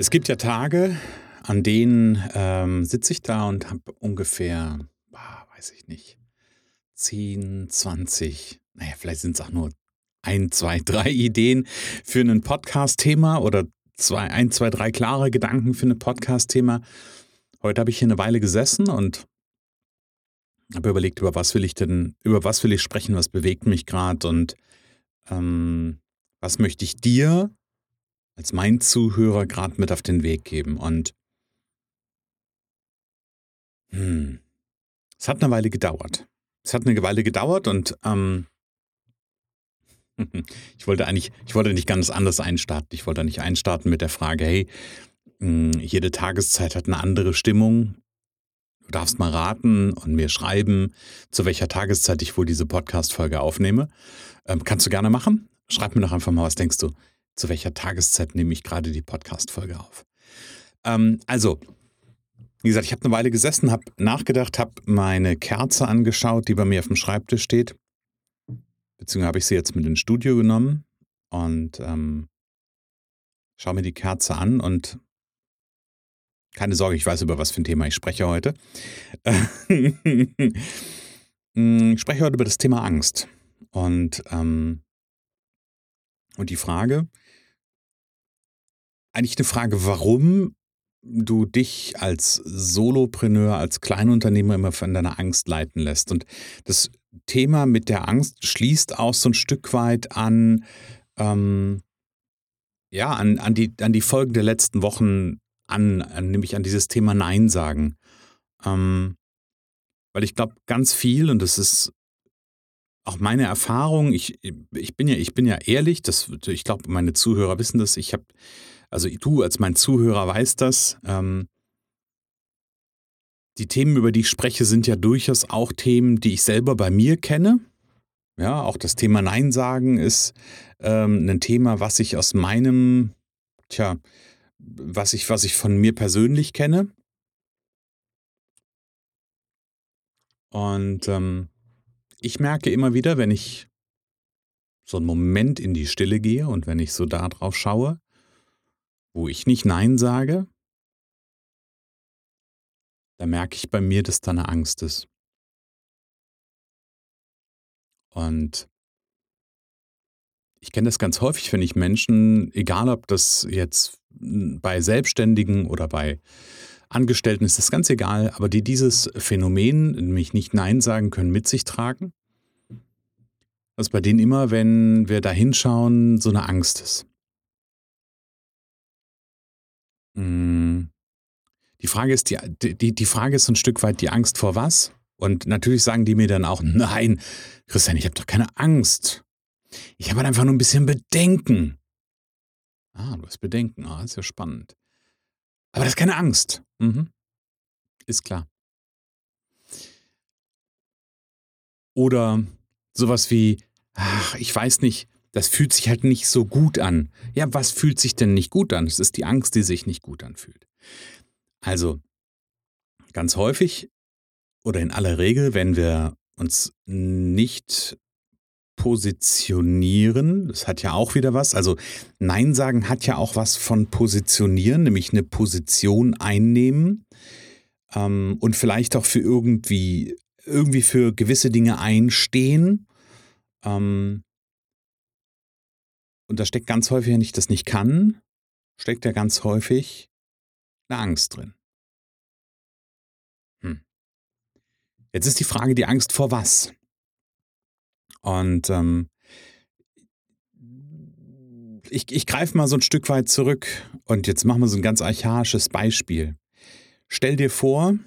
Es gibt ja Tage, an denen ähm, sitze ich da und habe ungefähr, ah, weiß ich nicht, 10, 20, naja, vielleicht sind es auch nur ein, zwei, drei Ideen für ein Podcast-Thema oder zwei, ein, zwei, drei klare Gedanken für ein Podcast-Thema. Heute habe ich hier eine Weile gesessen und habe überlegt, über was will ich denn, über was will ich sprechen, was bewegt mich gerade und ähm, was möchte ich dir als mein Zuhörer gerade mit auf den Weg geben. Und hm, es hat eine Weile gedauert. Es hat eine Weile gedauert und ähm, Ich wollte eigentlich, ich wollte nicht ganz anders einstarten. Ich wollte nicht einstarten mit der Frage, hey, hm, jede Tageszeit hat eine andere Stimmung. Du darfst mal raten und mir schreiben, zu welcher Tageszeit ich wohl diese Podcast-Folge aufnehme. Ähm, kannst du gerne machen. Schreib mir doch einfach mal, was denkst du, zu welcher Tageszeit nehme ich gerade die Podcast-Folge auf. Ähm, also, wie gesagt, ich habe eine Weile gesessen, habe nachgedacht, habe meine Kerze angeschaut, die bei mir auf dem Schreibtisch steht Beziehungsweise habe ich sie jetzt mit ins Studio genommen und ähm, schaue mir die Kerze an und keine Sorge, ich weiß, über was für ein Thema ich spreche heute. ich spreche heute über das Thema Angst. Und, ähm, und die Frage, eigentlich eine Frage, warum du dich als Solopreneur, als Kleinunternehmer immer von deiner Angst leiten lässt. Und das Thema mit der Angst schließt auch so ein Stück weit an, ähm, ja, an, an, die, an die Folgen der letzten Wochen an, nämlich an dieses Thema Nein sagen. Ähm, weil ich glaube, ganz viel, und das ist auch meine Erfahrung, ich, ich, bin, ja, ich bin ja ehrlich, das, ich glaube, meine Zuhörer wissen das, ich habe, also du als mein Zuhörer weißt das, ähm, die Themen, über die ich spreche, sind ja durchaus auch Themen, die ich selber bei mir kenne. Ja, auch das Thema Nein sagen ist ähm, ein Thema, was ich aus meinem, tja, was ich, was ich von mir persönlich kenne. Und ähm, ich merke immer wieder, wenn ich so einen Moment in die Stille gehe und wenn ich so da drauf schaue, wo ich nicht Nein sage, da merke ich bei mir, dass da eine Angst ist. Und ich kenne das ganz häufig, wenn ich Menschen, egal ob das jetzt bei Selbstständigen oder bei Angestellten ist, das ganz egal, aber die dieses Phänomen, nämlich nicht Nein sagen können, mit sich tragen, dass bei denen immer, wenn wir da hinschauen, so eine Angst ist. Die Frage ist, die, die, die Frage ist ein Stück weit die Angst vor was? Und natürlich sagen die mir dann auch, nein, Christian, ich habe doch keine Angst. Ich habe halt einfach nur ein bisschen Bedenken. Ah, du hast Bedenken. Ah, ist ja spannend. Aber das ist keine Angst. Mhm. Ist klar. Oder sowas wie, ach, ich weiß nicht, das fühlt sich halt nicht so gut an. Ja, was fühlt sich denn nicht gut an? Es ist die Angst, die sich nicht gut anfühlt. Also, ganz häufig oder in aller Regel, wenn wir uns nicht positionieren, das hat ja auch wieder was, also Nein sagen hat ja auch was von positionieren, nämlich eine Position einnehmen ähm, und vielleicht auch für irgendwie, irgendwie für gewisse Dinge einstehen. Ähm, und da steckt ganz häufig, wenn ich das nicht kann, steckt ja ganz häufig eine Angst drin. Hm. Jetzt ist die Frage, die Angst vor was? Und ähm, ich, ich greife mal so ein Stück weit zurück und jetzt machen wir so ein ganz archaisches Beispiel. Stell dir vor,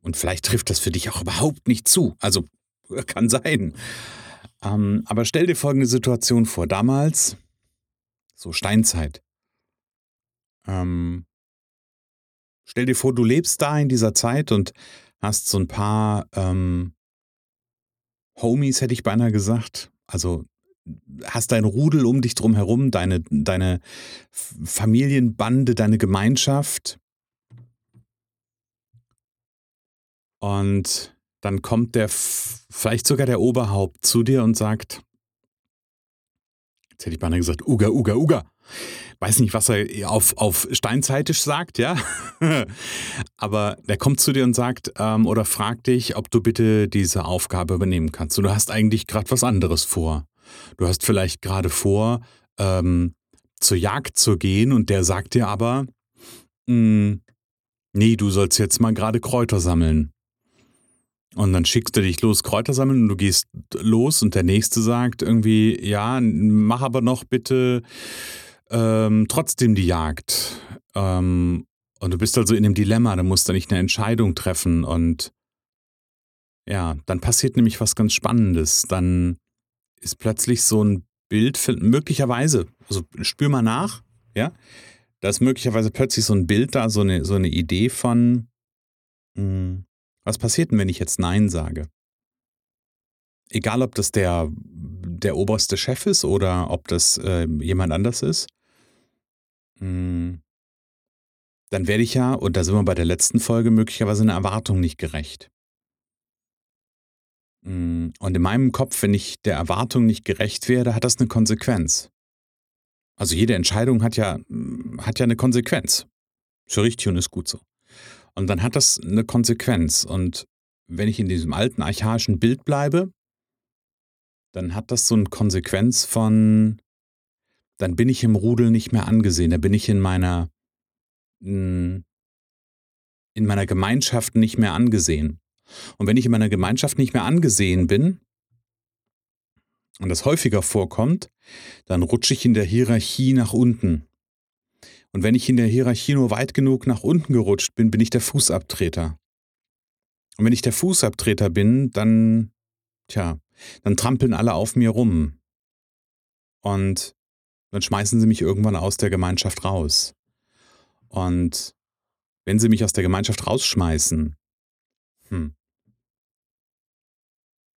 und vielleicht trifft das für dich auch überhaupt nicht zu, also kann sein, ähm, aber stell dir folgende Situation vor. Damals, so Steinzeit, Ähm, stell dir vor, du lebst da in dieser Zeit und hast so ein paar ähm, Homies, hätte ich beinahe gesagt. Also hast dein Rudel um dich drum herum, deine, deine Familienbande, deine Gemeinschaft. Und dann kommt der, vielleicht sogar der Oberhaupt zu dir und sagt, jetzt hätte ich beinahe gesagt, Uga, Uga, Uga. Weiß nicht, was er auf, auf Steinzeitisch sagt, ja. Aber der kommt zu dir und sagt ähm, oder fragt dich, ob du bitte diese Aufgabe übernehmen kannst. Und du hast eigentlich gerade was anderes vor. Du hast vielleicht gerade vor, ähm, zur Jagd zu gehen und der sagt dir aber, hm, nee, du sollst jetzt mal gerade Kräuter sammeln. Und dann schickst du dich los, Kräuter sammeln und du gehst los und der nächste sagt irgendwie, ja, mach aber noch bitte ähm, trotzdem die Jagd. Ähm, und du bist also in einem Dilemma, du musst da nicht eine Entscheidung treffen und ja, dann passiert nämlich was ganz Spannendes. Dann ist plötzlich so ein Bild, möglicherweise, also spür mal nach, ja, da ist möglicherweise plötzlich so ein Bild da, so eine, so eine Idee von, mh, hm, was passiert denn, wenn ich jetzt Nein sage? Egal, ob das der, der oberste Chef ist oder ob das äh, jemand anders ist, hm, dann werde ich ja, und da sind wir bei der letzten Folge, möglicherweise eine Erwartung nicht gerecht. Hm, und in meinem Kopf, wenn ich der Erwartung nicht gerecht werde, hat das eine Konsequenz. Also jede Entscheidung hat ja, hat ja eine Konsequenz. Ist ja richtig und ist gut so. Und dann hat das eine Konsequenz. Und wenn ich in diesem alten archaischen Bild bleibe, dann hat das so eine Konsequenz von, dann bin ich im Rudel nicht mehr angesehen, da bin ich in meiner, hm, in meiner Gemeinschaft nicht mehr angesehen. Und wenn ich in meiner Gemeinschaft nicht mehr angesehen bin und das häufiger vorkommt, dann rutsche ich in der Hierarchie nach unten. Und wenn ich in der Hierarchie nur weit genug nach unten gerutscht bin, bin ich der Fußabtreter. Und wenn ich der Fußabtreter bin, dann, tja, dann trampeln alle auf mir rum. Und dann schmeißen sie mich irgendwann aus der Gemeinschaft raus. Und wenn sie mich aus der Gemeinschaft rausschmeißen, hm.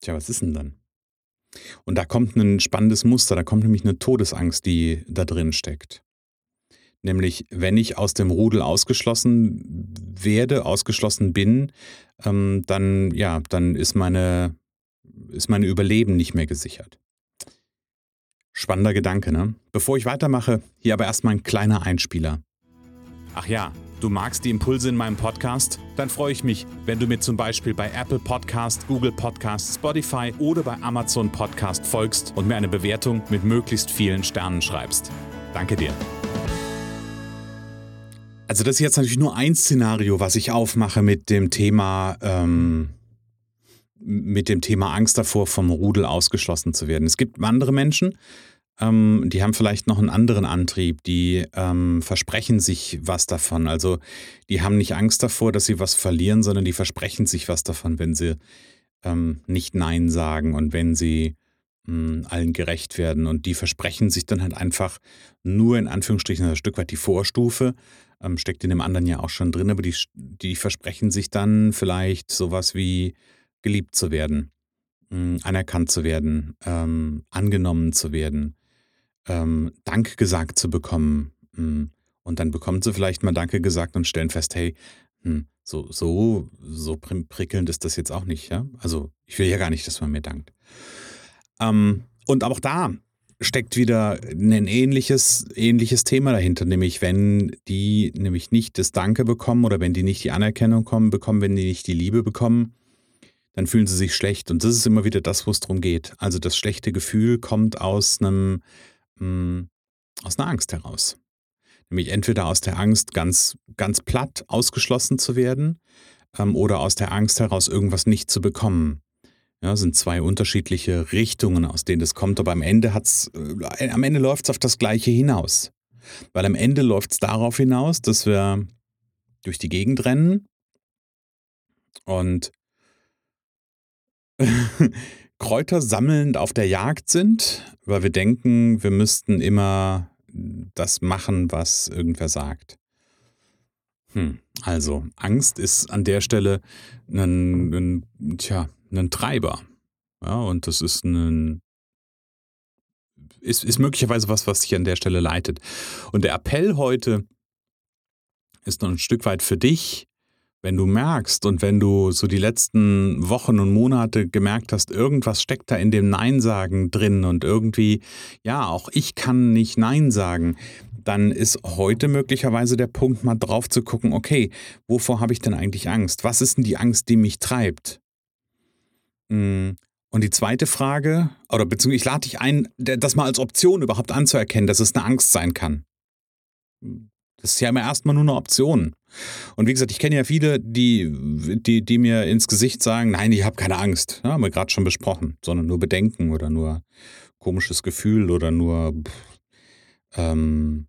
Tja, was ist denn dann? Und da kommt ein spannendes Muster, da kommt nämlich eine Todesangst, die da drin steckt. Nämlich, wenn ich aus dem Rudel ausgeschlossen werde, ausgeschlossen bin, ähm, dann, ja, dann ist meine, ist meine Überleben nicht mehr gesichert. Spannender Gedanke, ne? Bevor ich weitermache, hier aber erstmal ein kleiner Einspieler. Ach ja, du magst die Impulse in meinem Podcast? Dann freue ich mich, wenn du mir zum Beispiel bei Apple Podcast, Google Podcast, Spotify oder bei Amazon Podcast folgst und mir eine Bewertung mit möglichst vielen Sternen schreibst. Danke dir. Also das ist jetzt natürlich nur ein Szenario, was ich aufmache mit dem Thema, ähm, mit dem Thema Angst davor, vom Rudel ausgeschlossen zu werden. Es gibt andere Menschen, ähm, die haben vielleicht noch einen anderen Antrieb, die ähm, versprechen sich was davon. Also die haben nicht Angst davor, dass sie was verlieren, sondern die versprechen sich was davon, wenn sie ähm, nicht Nein sagen und wenn sie hm, allen gerecht werden. Und die versprechen sich dann halt einfach nur in Anführungsstrichen ein Stück weit die Vorstufe, ähm, steckt in dem anderen ja auch schon drin, aber die, die versprechen sich dann vielleicht sowas wie geliebt zu werden, mh, hm, anerkannt zu werden, ähm, angenommen zu werden ähm, Dank gesagt zu bekommen. Hm, und dann bekommen sie vielleicht mal Danke gesagt und stellen fest, hey, hm, so, so, so prickelnd ist das jetzt auch nicht, ja? Also ich will ja gar nicht, dass man mir dankt. Ähm, und auch da steckt wieder ein ähnliches, ähnliches Thema dahinter, nämlich wenn die nämlich nicht das Danke bekommen oder wenn die nicht die Anerkennung kommen, bekommen, wenn die nicht die Liebe bekommen, dann fühlen sie sich schlecht. Und das ist immer wieder das, wo es darum geht. Also das schlechte Gefühl kommt aus einem mh, hm, aus einer Angst heraus. Nämlich entweder aus der Angst, ganz, ganz platt ausgeschlossen zu werden ähm, oder aus der Angst heraus, irgendwas nicht zu bekommen. Ja, sind zwei unterschiedliche Richtungen, aus denen das kommt, aber am Ende hat's, äh, am Ende läuft es auf das Gleiche hinaus. Weil am Ende läuft es darauf hinaus, dass wir durch die Gegend rennen und Kräuter sammelnd auf der Jagd sind, weil wir denken, wir müssten immer das machen, was irgendwer sagt. Hm, also, Angst ist an der Stelle 'nen 'nen tja, 'nen Treiber. Ja, und das ist 'nen ist ist möglicherweise was, was dich an der Stelle leitet. Und der Appell heute ist noch 'n Stück weit für dich, wenn du merkst und wenn du so die letzten Wochen und Monate gemerkt hast, irgendwas steckt da in dem Nein-Sagen drin und irgendwie, ja, auch ich kann nicht Nein sagen, dann ist heute möglicherweise der Punkt, mal drauf zu gucken: „Okay, wovor habe ich denn eigentlich Angst? Was ist denn die Angst, die mich treibt?“ Hm, und die zweite Frage oder beziehungsweise ich lade dich ein, das mal als Option überhaupt anzuerkennen, dass es 'ne Angst sein kann. Das ist ja immer erst mal nur 'ne Option. Und wie gesagt, ich kenne ja viele, die die die mir ins Gesicht sagen: „Nein, ich habe keine Angst.“ Ja, haben wir grad schon besprochen, sondern nur Bedenken oder nur komisches Gefühl oder nur, ähm,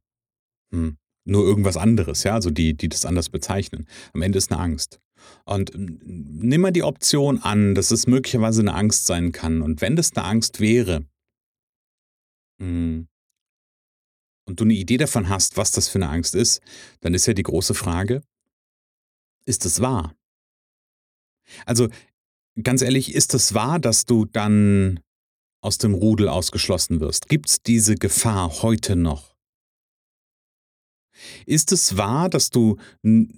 hm, nur irgendwas anderes, ja, also die die das anders bezeichnen. Am Ende ist 'ne Angst. Und nimm mal die Option an, dass es möglicherweise 'ne Angst sein kann. Und wenn das 'ne Angst wäre hm und du 'ne Idee davon hast, was das für 'ne Angst ist, dann ist ja die große Frage ist es wahr? Also, ganz ehrlich, ist es wahr, dass du dann aus dem Rudel ausgeschlossen wirst? Gibt's diese Gefahr heute noch? Ist es wahr, dass du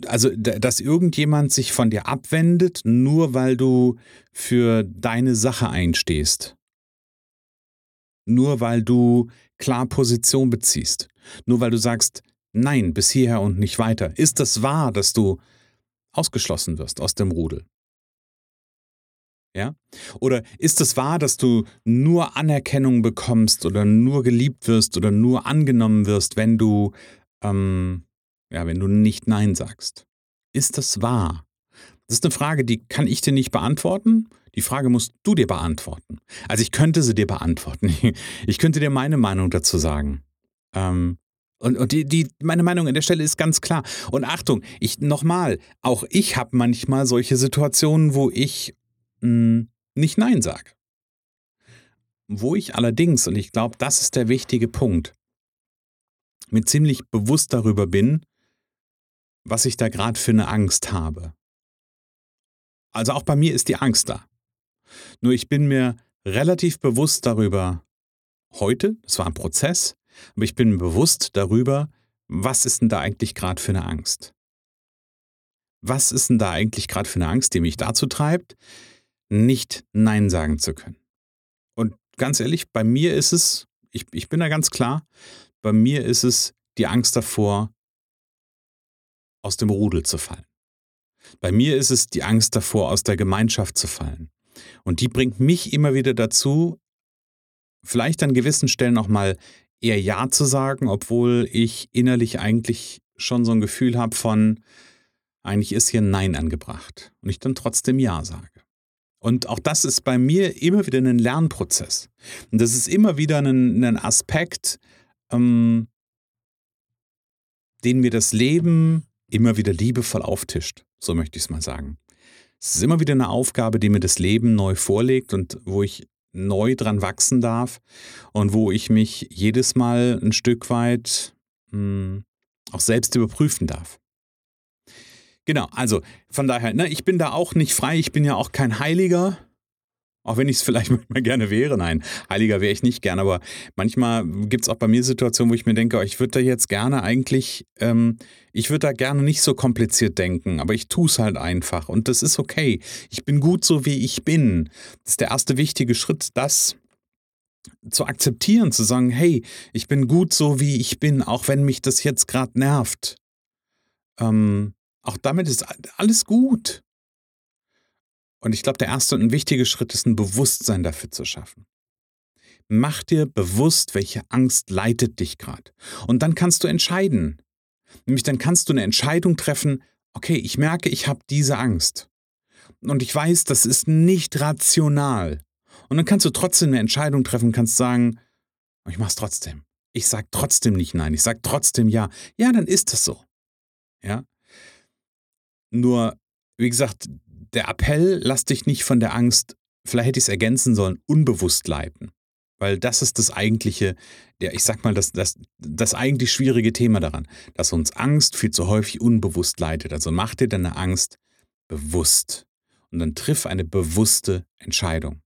also, dass irgendjemand sich von dir abwendet, nur weil du für deine Sache einstehst? Nur weil du klar Position beziehst? Nur weil du sagst: „Nein, bis hierher und nicht weiter.“ Ist das wahr, dass du ausgeschlossen wirst aus dem Rudel? Ja? Oder ist es wahr, dass du nur Anerkennung bekommst oder nur geliebt wirst oder nur angenommen wirst, wenn du, ähm ja, wenn du nicht „Nein“ sagst? Ist das wahr? Das ist 'ne Frage, die kann ich dir nicht beantworten. Die Frage musst du dir beantworten. Also, ich könnte sie dir beantworten. Ich könnte dir meine Meinung dazu sagen. Ähm, und und die die meine Meinung an der Stelle ist ganz klar. Und Achtung, ich noch mal, auch ich habe manchmal solche Situationen, wo ich, hm, nicht „Nein“ sage. Wo ich allerdings, und ich glaube, das ist der wichtige Punkt mir ziemlich bewusst darüber bin was ich da grad für 'ne Angst habe. Also, auch bei mir ist die Angst da. Nur ich bin mir relativ bewusst darüber heute, es war 'n Prozess, aber ich bin mir bewusst darüber, was ist 'n da eigentlich grad für 'ne Angst? Was ist 'n da eigentlich grad für 'ne Angst, die mich dazu treibt, nicht „Nein“ sagen zu können? Und ganz ehrlich, bei mir ist es ich ich bin da ganz klar, bei mir ist es die Angst davor aus dem Rudel zu fallen. Bei mir ist es die Angst davor, aus der Gemeinschaft zu fallen. Und die bringt mich immer wieder dazu, vielleicht an gewissen Stellen auch mal eher „Ja“ zu sagen, obwohl ich innerlich eigentlich schon so 'n Gefühl habe von: „Eigentlich ist hier Nein angebracht.“ Und ich dann trotzdem „Ja“ sage. Und auch das ist bei mir immer wieder 'nen Lernprozess. Und das ist immer wieder 'nen 'nen Aspekt, ähm den mir das Leben immer wieder liebevoll auftischt, so möchte ich's mal sagen. Es ist immer wieder 'ne Aufgabe, die mir das Leben neu vorlegt und wo ich neu dran wachsen darf und wo ich mich jedes Mal 'n Stück weit, hm, auch selbst überprüfen darf. Genau, also von daher, ne, ich bin da auch nicht frei, ich bin ja auch kein Heiliger, auch wenn ich's vielleicht manchmal gerne wäre. Nein, Heiliger wäre ich nicht gern, aber manchmal gibt's auch bei mir Situationen, wo ich mir denke: „Oh, ich würde da jetzt gerne eigentlich ähm, ich würde da gerne nicht so kompliziert denken, aber ich tue es halt einfach und das ist okay. Ich bin gut so, wie ich bin.“ Das ist der erste wichtige Schritt, das zu akzeptieren, zu sagen: „Hey, ich bin gut so, wie ich bin, auch wenn mich das jetzt grad nervt.“ Ähm, auch damit ist alles gut. Und ich glaube, der erste und 'n wichtige Schritt ist 'n Bewusstsein dafür zu schaffen. Mach dir bewusst, welche Angst leitet dich grad. Und dann kannst du entscheiden. Nämlich dann kannst du 'ne Entscheidung treffen: „Okay, ich merke, ich habe diese Angst. Und ich weiß, das ist nicht rational.“ Und dann kannst du trotzdem 'ne Entscheidung treffen, kannst sagen: „Ich mache es trotzdem. Ich sage trotzdem nicht „Nein“, ich sage trotzdem „Ja.“ Ja, dann ist das so. Ja? Nur, wie gesagt, der Appell: Lass dich nicht von der Angst vielleicht hätte ich's ergänzen sollen, unbewusst leiten. Weil das ist das eigentliche, ja, ich sag mal, das, das, das eigentlich schwierige Thema daran, dass uns Angst viel zu häufig unbewusst leitet. Also mach dir deine Angst bewusst und dann triff eine bewusste Entscheidung.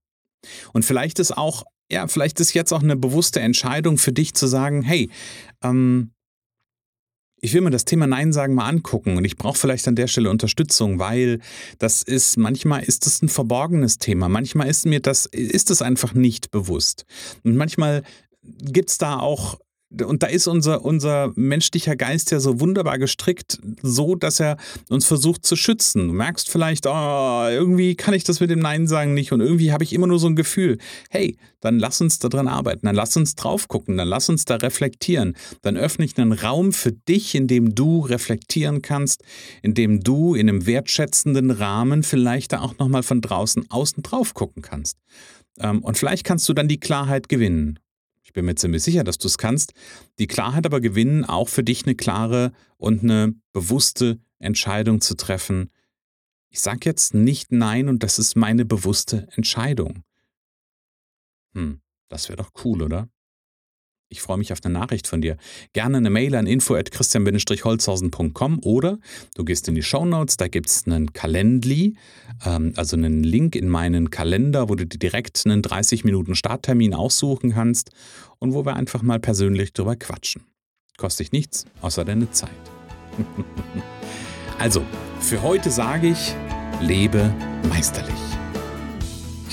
Und vielleicht ist auch, ja, vielleicht ist jetzt auch eine bewusste Entscheidung für dich zu sagen, hey, ähm, ich will mir das Thema Nein sagen mal angucken und ich brauche vielleicht an der Stelle Unterstützung, weil das ist, manchmal ist es ein verborgenes Thema, manchmal ist mir das, ist es einfach nicht bewusst. Und manchmal gibt es da auch und da ist unser, unser menschlicher Geist ja so wunderbar gestrickt, so dass er uns versucht zu schützen. Du merkst vielleicht, oh, irgendwie kann ich das mit dem Nein sagen nicht und irgendwie habe ich immer nur so ein Gefühl. Hey, dann lass uns da dran arbeiten, dann lass uns drauf gucken, dann lass uns da reflektieren. Dann öffne ich einen Raum für dich, in dem du reflektieren kannst, in dem du in einem wertschätzenden Rahmen vielleicht da auch nochmal von draußen außen drauf gucken kannst. Ähm, und vielleicht kannst du dann die Klarheit gewinnen bin mir ziemlich sicher, dass du es kannst, die Klarheit aber gewinnen, auch für dich eine klare und eine bewusste Entscheidung zu treffen. Ich sage jetzt nicht Nein und das ist meine bewusste Entscheidung. Hm, das wäre doch cool, oder? Ich freue mich auf eine Nachricht von dir. Gerne eine Mail an info.christian-holzhausen.com oder du gehst in die Show Notes, da gibt es einen Calendly, ähm, also einen Link in meinen Kalender, wo du dir direkt einen 30 Minuten Starttermin aussuchen kannst und wo wir einfach mal persönlich drüber quatschen. Kostet dich nichts, außer deine Zeit. also, für heute sage ich, lebe meisterlich.